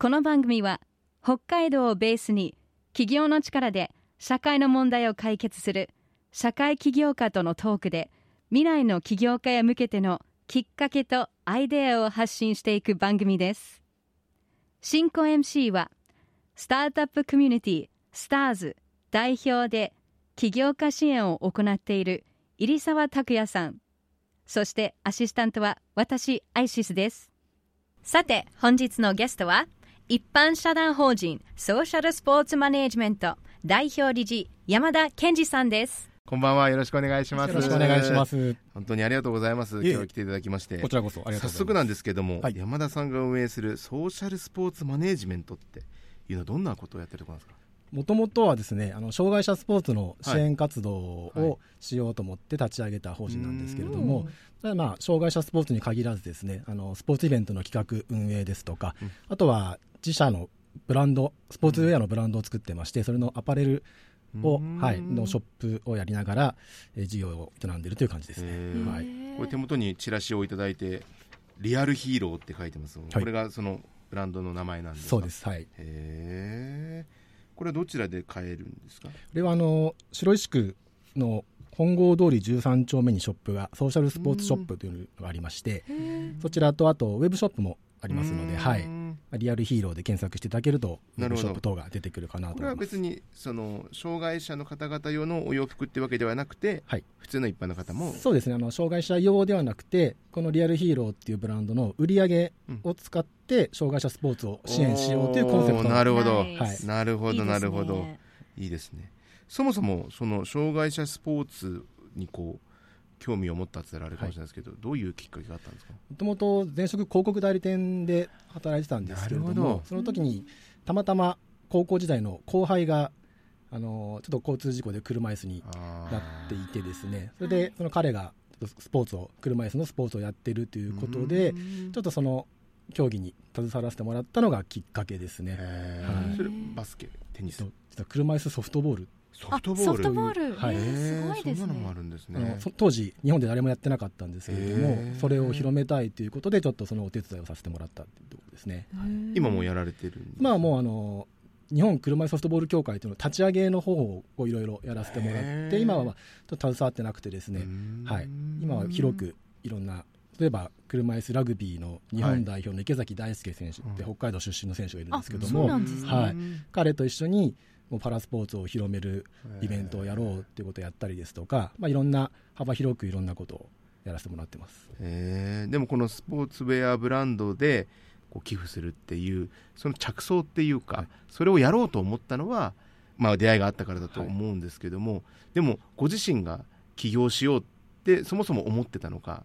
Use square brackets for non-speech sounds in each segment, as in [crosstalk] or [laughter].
この番組は北海道をベースに企業の力で社会の問題を解決する社会起業家とのトークで未来の起業家へ向けてのきっかけとアイデアを発信していく番組です。進行 MC はスタートアップコミュニティスターズ代表で起業家支援を行っている入澤拓也さん。そしてアシスタントは私アイシスです。さて本日のゲストは一般社団法人ソーシャルスポーツマネージメント代表理事山田健二さんですこんばんは。よろしくお願いします。よろしくお願いしま。す。本当にありがとうございます。今日来ていただきまして。こちらこそありがとうございます。早速なんですけども、はい山田さんが運営するソーシャルスポーツマネージメントっていうのはどんなことをやってるところなんですか？もともとはですね、あの障害者スポーツの支援活動はいをしようと思って立ち上げた法人なんですけれども、ただまあ障害者スポーツに限らずですね、あのスポーツイベントの企画運営ですとか、うんあとは自社のブランド、スポーツウェアのブランドを作ってまして、それのアパレルを、うんはい、のショップをやりながら、えー事業を営んでいるという感じですね。はい。これ手元にチラシをいただいて、リアルヒーローって書いてます。これがそのブランドの名前なんですか？そうです。はい。へーこれはどちらで買えるんですか？これはあの白石区の本郷通り13丁目にショップがソーシャルスポーツショップというのがありましてそちらとあとウェブショップもありますので、うん。はい、リアルヒーローで検索していただけるとウェなるほど。ブショップ等が出てくるかなとこれは思います。別にその障害者の方々用のお洋服ってわけではなくて、はい。普通の一般の方も？そうですね。あの障害者用ではなくてこのリアルヒーローっていうブランドの売り上げを使って障害者スポーツを支援しようというコンセプトおーなるほど、ナイスなるほどなるほど。いいいいですね。そもそもその障害者スポーツにこう興味を持ったって言ったらあれかもしれないですけど、どういうきっかけがあったんですか？もともと前職広告代理店で働いてたんですけれどもその時にたまたま高校時代の後輩があのちょっと交通事故で車椅子にあなっていてですね。それでその彼がちょっとスポーツを車椅子のスポーツをやってるということでちょっとその競技に携わらせてもらったのがきっかけですね。へはい。ーそれバスケ？テニス？車椅子ソフトボールソフトボール。ソフトボール、はい。すごいですね。るんですあのねそ当時日本で誰もやってなかったんですけれどへもー。それを広めたいということでちょっとそのお手伝いをさせてもらったというところですね。今もやられてるんですまあもうあの日本車椅子ソフトボール協会というのを立ち上げの方をいろいろやらせてもらって今はまあちょっと携わってなくてですね。はい、今は広くいろんな例えば車椅子ラグビーの日本代表の池崎大輔選手ってうん北海道出身の選手がいるんですけども、はい、彼と一緒にもうパラスポーツを広めるイベントをやろうっていうことをやったりですとか、まあ、いろんな幅広くいろんなことをやらせてもらってます。へー。でもこのスポーツウェアブランドでこう寄付するっていうその着想っていうか、はい。それをやろうと思ったのは、まあ、出会いがあったからだと思うんですけども、でもご自身が起業しようってそもそも思ってたのか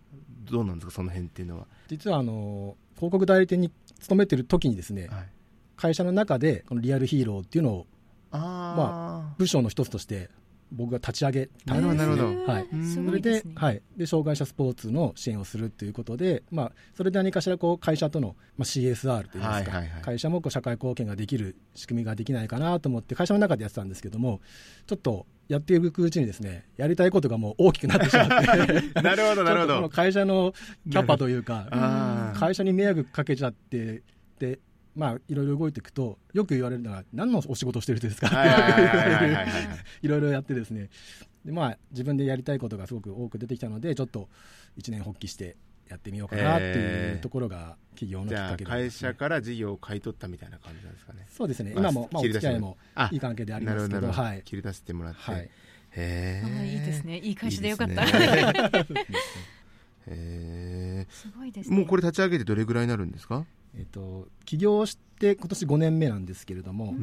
どうなんですかその辺っていうのは、実はあの広告代理店に勤めてる時にですねはい、会社の中でこのリアルヒーローっていうのをあ部署の一つとして僕が立ち上げたんですなるほど。へーはいすそれではい、で障害者スポーツの支援をするということで、まあ、それで何かしらこう会社との、まあ、CSR といいますか、はいはいはい。会社もこう社会貢献ができる仕組みができないかなと思って会社の中でやってたんですけどもちょっとやっていくうちにですねやりたいことがもう大きくなってしまって。なるほどなるほど。会社のキャパというか会社に迷惑かけちゃってでまあいろいろ動いていくとよく言われるのは何のお仕事をしてる人ですかって。はいろいろやってですね。で、まあ、自分でやりたいことがすごく多く出てきたのでちょっと一年発起してやってみようかなっていうところが企業のきっかけで、会社から事業を買い取ったみたいな感じなんですかね。そうですね。まあ今も、まあ、お付き合いもあいい関係でありますけどはい。切り出してもらって、はい。へあーいいですね。いい会社でよかった。いいですね [laughs] へすごいですね。えもうこれ立ち上げてどれぐらいになるんですか？えっと起業して今年5年目なんですけれども、はい、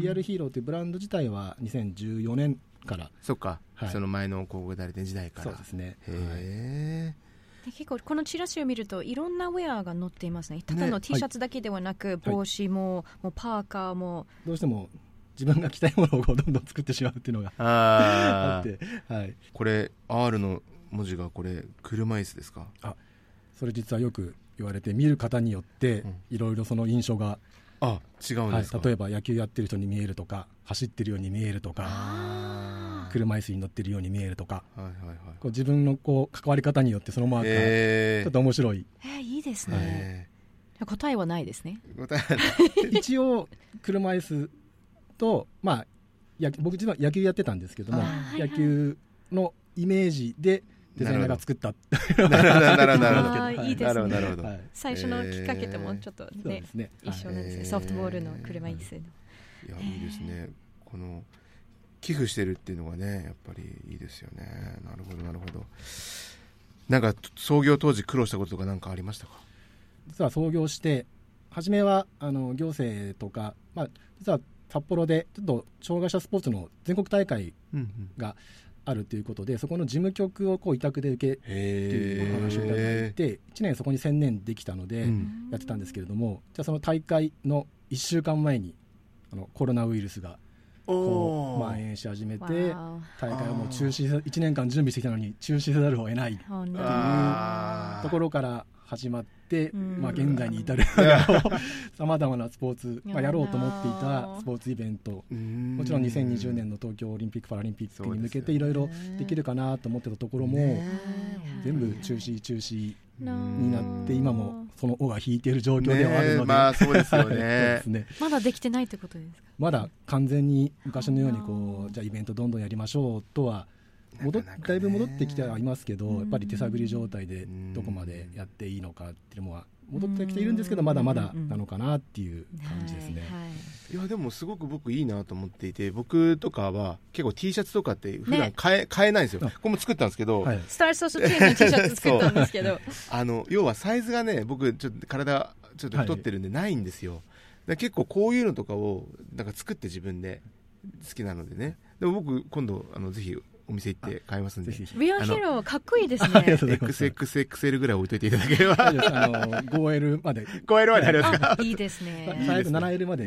リアルヒーローというブランド自体は2014年から。そっか、はい。その前の広告代理店時代から。そうですね、はい。へで結構このチラシを見るといろんなウェアが載っていますね。ただのね T シャツだけではなく、帽子ももうパーカーも。どうしても自分が着たいものをどんどん作ってしまうっていうのがあって、はい、これ R の文字がこれ車椅子ですか？それ実はよく言われて見る方によってうん。いろいろその印象が、あ違うんはいですか、、例えば野球やってる人に見えるとか走ってるように見えるとかあ車椅子に乗ってるように見えるとかーはいはいはい。こう自分のこう関わり方によってそのマークがえちょっと面白い、えーいいですね、え答えはないですね。答え [laughs] 一応車椅子とまあや僕実は野球やってたんですけどもあーはいはい。野球のイメージでデザイナーが作った。なるほど。[laughs] なるほどなるほどあーい。いですねなるほどなるほど、はい。最初のきっかけともちょっとねね。一緒なんですね、はいソフトボールの車椅子の。いやいいですねこの寄付してるっていうのがねやっぱりいいですよね。なるほどなるほど。なんか創業当時苦労したこととか何かありましたか？実は創業して初めはあの行政とか、まあ、実は札幌でちょっと障害者スポーツの全国大会うんがあるということでそこの事務局をこう委託で受けっていうお話をいただいて1年そこに専念できたのでうん。やってたんですけれども、じゃあその大会の1週間前にあのコロナウイルスがこう蔓延し始めてわ大会をもう中止せ1年間準備してきたのに中止せざるを得ないー本当あー。ところから始まって、うん。まあ、現在に至るさまざまなスポーツ、まあ、やろうと思っていたスポーツイベント。ももちろん2020年の東京オリンピック・パラリンピックに向けていろいろできるかなと思ってたところも全部中止中止になって今もその尾が引いている状況ではあるので、まあそうですよね。そ [laughs] うですね。まだできてないってことですか？まだ完全に昔のようにこうじゃあイベントどんどんやりましょうとは戻っなかなかね。だいぶ戻ってきてはいますけど、うん。やっぱり手探り状態でうんどこまでやっていいのかっていうのは戻ってきているんですけどまだまだなのかなっていう感じですね。はいはいい。やでもすごく僕いいなと思っていて僕とかは結構 T シャツとかって普段ね買え,、買えないんですよ。あ。これも作ったんですけど、はい。スターソーシャルチームの T シャツ作ったんですけど、[laughs] あの要はサイズがね僕ちょっと体ちょっと太ってるんでないんですよ、だから結構こういうのとかをなんか作って自分で好きなのでね。でも僕今度あのぜひお店行って買いますんで。ぜひぜひ。リアヒーローかっこいいですありがとうね。ございます。XXXL ぐらい置いといていただければ。あの 5L まで。超えるまであります。かあいいですね。サイズ 7L まで。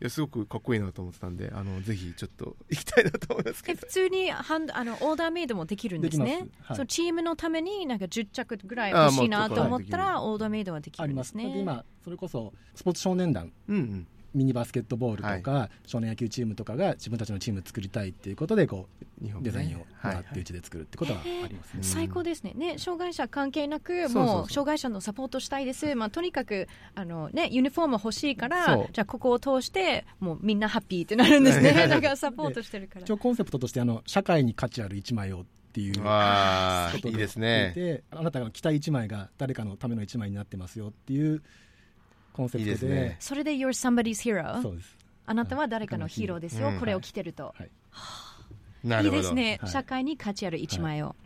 いやすごくかっこいいなと思ってたんであのぜひちょっと行きたいなと思いますけど。え普通にハンドあのオーダーメイドもできるんですね。できます。はい。そのチームのためになんか10着ぐらい欲しいなと思ったはらオーダーメイドはできあります。するんでねで今それこそスポーツ少年団。うんうんミニバスケットボールとか、少年野球チームとかが自分たちのチーム作りたいっていうことでこう日本デザインをもってうちで作るってことはありますね。最高ですね。ね障害者関係なくもう障害者のサポートしたいです、まあ、とにかくあの、ね、ユニフォーム欲しいからじゃあここを通してもうみんなハッピーってなるんですね。だからサポートしてるから。一応コンセプトとしてあの社会に価値ある一枚をっていうことああでいいですね。であなたが着た一枚が誰かのための一枚になってますよっていうコンセプトで。いいですね。それで You're somebody's hero そうです。あなたは誰かのヒーローですよ、うん。これを着てると、い。ないるほど。ですね、はい。社会に価値ある一枚を、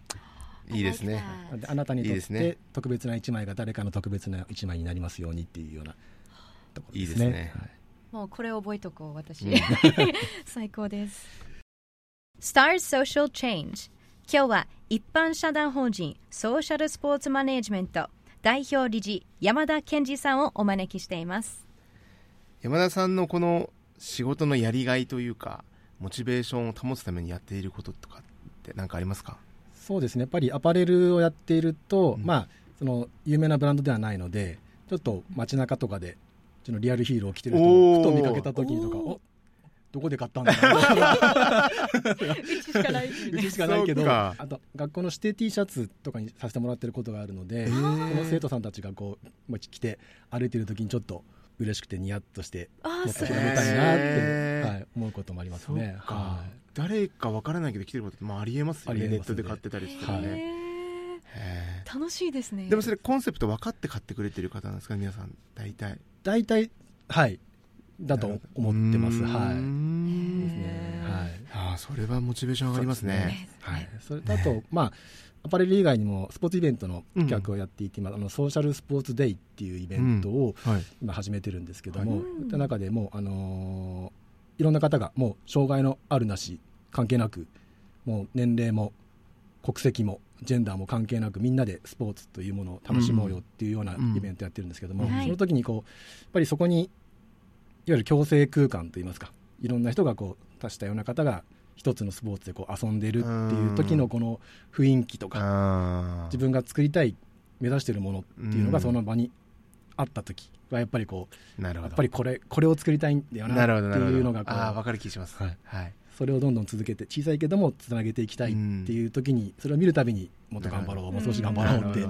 い。いですね。あなたにとっいいですね。て特別な一枚が誰かの特別な一枚になりますようにっていうようなところですね。いいですね。はい。もうこれ覚えとこう私、うん。[laughs] 最高です。Stars Social Change 今日は一般社団法人ソーシャルスポーツマネジメント代表理事山田健二さんをお招きしています。山田さんのこの仕事のやりがいというかモチベーションを保つためにやっていることとかって何かありますか？そうですね。やっぱりアパレルをやっていると、うん。まあその有名なブランドではないのでちょっと街中とかでちょっとリアルヒーローを着てる人をふと見かけた時にとかおどこで買ったんだろう。[laughs] うちしかない。ですうちしかないけどそうか。あと学校の指定 T シャツとかにさせてもらってることがあるのでこの生徒さんたちがこうまあ着て歩いてる時にちょっと嬉しくてニヤッとしてもっと広めたいなって、はい、思うこともありますね。か、はい。誰かわからないけど来てることって、まあ、ありえますよね。ネットで買ってたりしてはい。ね、楽しいですね。ーでもそれコンセプト分かって買ってくれてる方なんですか？皆さん大体。大体はいだと思ってます。はい。ん。ですね。はい。ああそれはモチベーション上がりますね。はい、それとあと、まあ、アパレル以外にもスポーツイベントの企画をやっていて、今あのソーシャルスポーツデイっていうイベントをはい。今始めてるんですけども、はい。そういった中でもう、あのーいろんな方がもう障害のあるなし関係なくもう年齢も国籍もジェンダーも関係なくみんなでスポーツというものを楽しもうよっていうようなうん。イベントやってるんですけども、うん。はい。その時にこうやっぱりそこにゆる共生空間といいますかいろんな人がこう多種多様な方が一つのスポーツでこう遊んでるっていう時のこの雰囲気とかあ自分が作りたい目指しているものっていうのうん。がその場にあった時はやっぱりこうやっぱりこれこれを作りたいんだよななっていうのがこうああ分かる気します。はいはいそれをどんどん続けて小さいけどもつなげていきたいっていう時にそれを見るたびにもっと頑張ろうもう少し頑張ろうって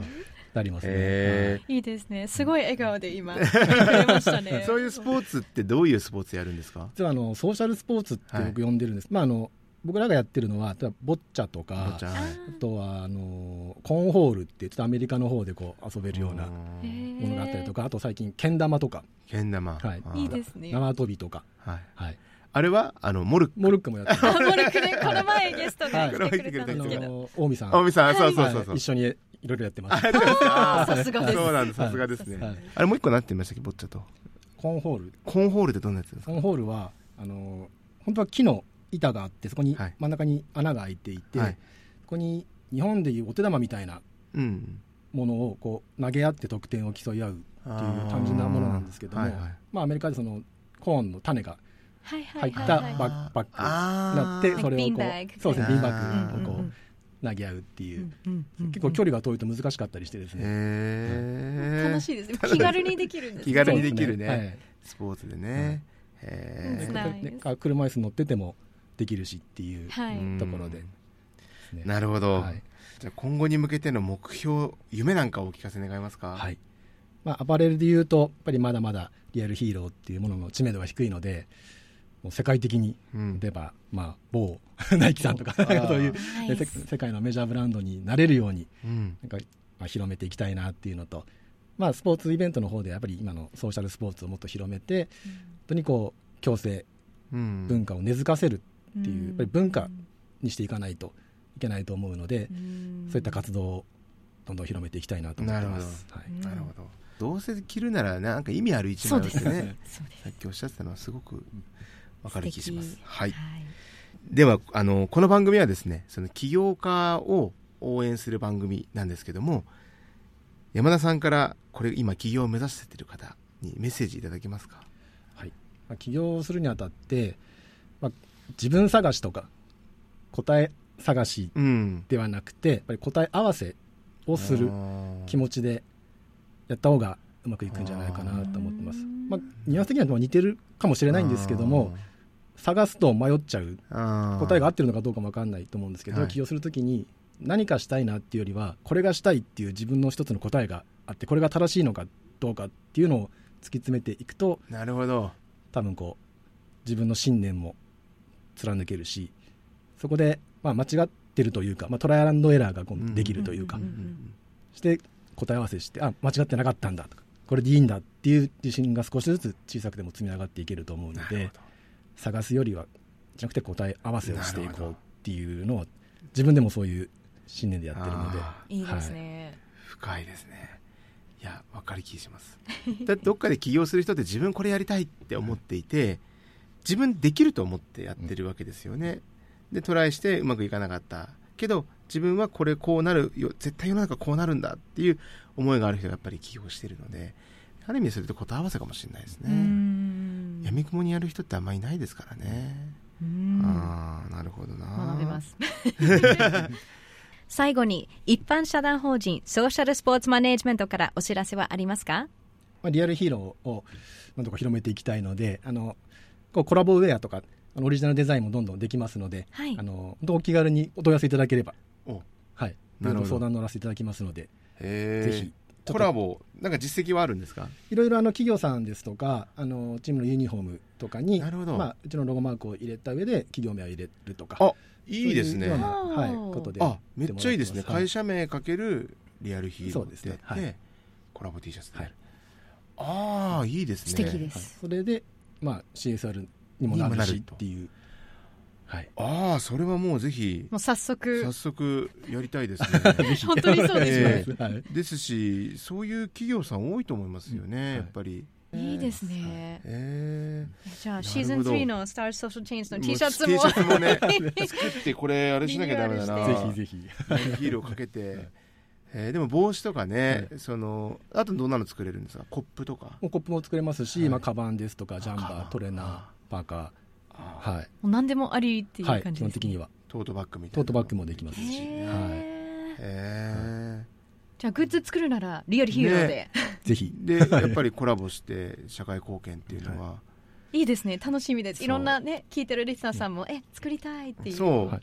なりますね、へいいですね。すごい笑顔で今、[laughs] くれましたね。そういうスポーツってどういうスポーツやるんですか？実はあのソーシャルスポーツって僕呼んでるんです、まあ、あの僕らがやってるのは例えばボッチャとかあとはあのコーンホールってちょっとアメリカの方でこう遊べるようなうんものがあったりとかあと最近けん玉とか。けん玉。はい。いいですね。縄跳びとか、はい。はい、あれはあのモルック。モルックもやってます。あ、[laughs] モルクね、この前ゲストが来てくれたんあですけど。の近江さん。青見さんそうそうそうそう。はい。一緒にいろいろやってます。さすがです。そうなんですさすがですね、はい。あれもう一個なってましたっけボッチャと？コーンホール。コーンホールってどんなやつですか？コーンホールはあの本当は木の板があってそこにはい。真ん中に穴が開いていて、はい。そこに日本でいうお手玉みたいなうん。ものをこう投げ合って得点を競い合うっていう単純なものなんですけども、はいはい。まあ、アメリカでそのコーンの種が入った。バッグになってそれをこうそうですねビーンバあッーグをこう投げ合うっていう。結構距離が遠いと難しかったりしてですね。楽しいです。ね。気軽にできるんですね。気軽にできるね。スポーツでね、う車椅子乗っててもできるしっていうところで。なるほど、はい。じゃあ今後に向けての目標夢なんかをお聞かせ願えますか？はい。まあ、アパレルで言うとやっぱりまだまだリアルヒーローっていうものの知名度が低いので世界的に。うん。例えば、まあ、某 [laughs] ナイキさんとかそう。[laughs] いう世界のメジャーブランドになれるようにうん。なんか、まあ、広めていきたいなっていうのと、まあ、スポーツイベントの方でやっぱり今のソーシャルスポーツをもっと広めて本当にこう共生うん。文化を根付かせるっていううん。やっぱり文化にしていかないといけないと思うのでうん。そういった活動をどんどん広めていきたいなと思ってます。なるほど。ど。うせ着るならなんか意味ある一枚です。さっきおっしゃってたのはすごくわかる気します。はい。はい。ではあのこの番組はですねその起業家を応援する番組なんですけども山田さんからこれ今起業を目指している方にメッセージいただけますか？はい。まあ、起業するにあたって、まあ、自分探しとか答え探しうん。ではなくてやっぱり答え合わせをする気持ちでやった方がうまくいくんじゃないかなと思ってます、まあ、ニュアンス的には似てるかもしれないんですけども探すと迷っちゃう答答えが合ってるのかどうかも分かんないと思うんですけど、はい。起業するときに何かしたいなっていうよりはこれがしたいっていう自分の一つの答えがあってこれが正しいのかどうかっていうのを突き詰めていくとなるほど。多分こう自分の信念も貫けるしそこで、まあ、間違ってるというか、まあ、トライアンドエラーがこうできるというか、うんうん。して答え合わせしてあ間違ってなかったんだとかこれでいいんだっていう自信が少しずつ小さくても積み上がっていけると思うので探すよりはじゃなくて答え合わせをしていこうっていうのを自分でもそういう信念でやってるのであいいですね。深いですね。いや分かる気します。だってどっかで起業する人って自分これやりたいって思っていて自分できると思ってやってるわけですよね、でトライしてうまくいかなかった。けど自分はこれこうなるよ絶対世の中こうなるんだっていう思いがある人がやっぱり起業してるのである意味それと答え合わせかもしれないですうねん。やみくもにやる人ってあんまりいないですからね、うん。ああなるほどな。学べます。[laughs] 最後に一般社団法人ソーシャルスポーツマネージメントからお知らせはありますか？まあ、リアルヒーローをなんとか広めていきたいのであのこうコラボウェアとかオリジナルデザインもどんどんできますので、はい。あの本当お気軽にお問い合わせいただければおはい。なるほど。相談乗らせていただきますのでぜひコラボなんか実績はあるんですか？いろいろあの企業さんですとかあのチームのユニフォームとかになるほど。まあ、うちのロゴマークを入れた上で企業名を入れるとかあいいですね。はい、ことであめっちゃいいですね、はい。会社名かけるリアルヒーローそうってやって、ですね。はい。コラボ T シャツで、はい。ああいいですね。素敵ではい。す。それで、まあ、CSR にもなるしっていうはい。ああそれはもうぜひもう早速。早速やりたいですね。[laughs] 本当にそうですね。えはい。ですしそういう企業さん多いと思いますよね、うん。はい。やっぱり。いいですね。えじゃあシーズン3のスターソーシャルチェンジのー T シャツも。T シャツもね [laughs] 作ってこれあれしなきゃダメだな。ぜひぜひ。ヒーローかけて、えーでも帽子とかね、そのあとどんなの作れるんですか？コップとか。もうコップも作れますし、はい。まあ、カバンですとかジャンカバートレーナーあパーカあーはい、もう何でもありっていうはい、感じです、ね。基本的には。トートバッグみたいな。トートバッグもできますし、はへじゃあグッズ作るならリアルヒーローで、い、[laughs] ぜひ。ーでやっぱりコラボして社会貢献っていうのは、い。いですね。楽しみです。いろんなね聞いてるリスナーさんも、え作りたいっていう。そう、はい。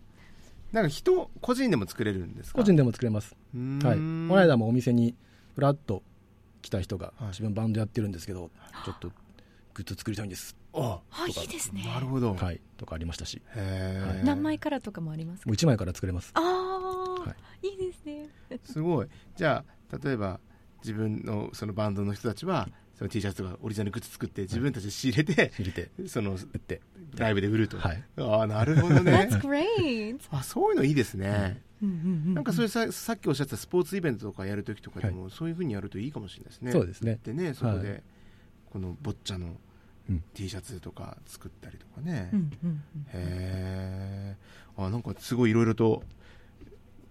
なんか人個人でも作れるんですか？個人でも作れます、はい、この間もお店にふらっと来た人が、はい。自分バンドやってるんですけどちょっとグッズ作りたいんです、ああいいですね。なるほど、はい、とかありましたし。へえ何枚からとかもありますか？もう1枚から作れます。ああ、、はい。いですね。すごい。じゃあ例えば自分のそのバンドの人たちはその T シャツとかオリジナルグッズ作って自分たちで仕入れて、入れてその売って。ライブで売ると、はい。ああなるほどね。That's great. あそういうのいいですね、なんかそれささっきおっしゃってたスポーツイベントとかやるときとかでも、そういうふうにやるといいかもしれないですね。そうですね。でねそこで、はい。このボッチャのうん。T シャツとか作ったりとかね、うんうんうん。へえあなんかすごいいろいろと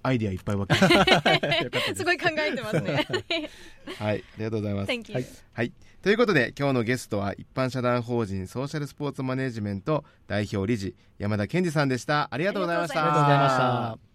アイディアいっぱいわけ [laughs] す。ごい考えてますね。はい。ありがとうございます。Thank you、はい。はい。ということで、今日のゲストは一般社団法人ソーシャルスポーツマネジメント代表理事山田健二さんでした。ありがとうございました。ありがとうございました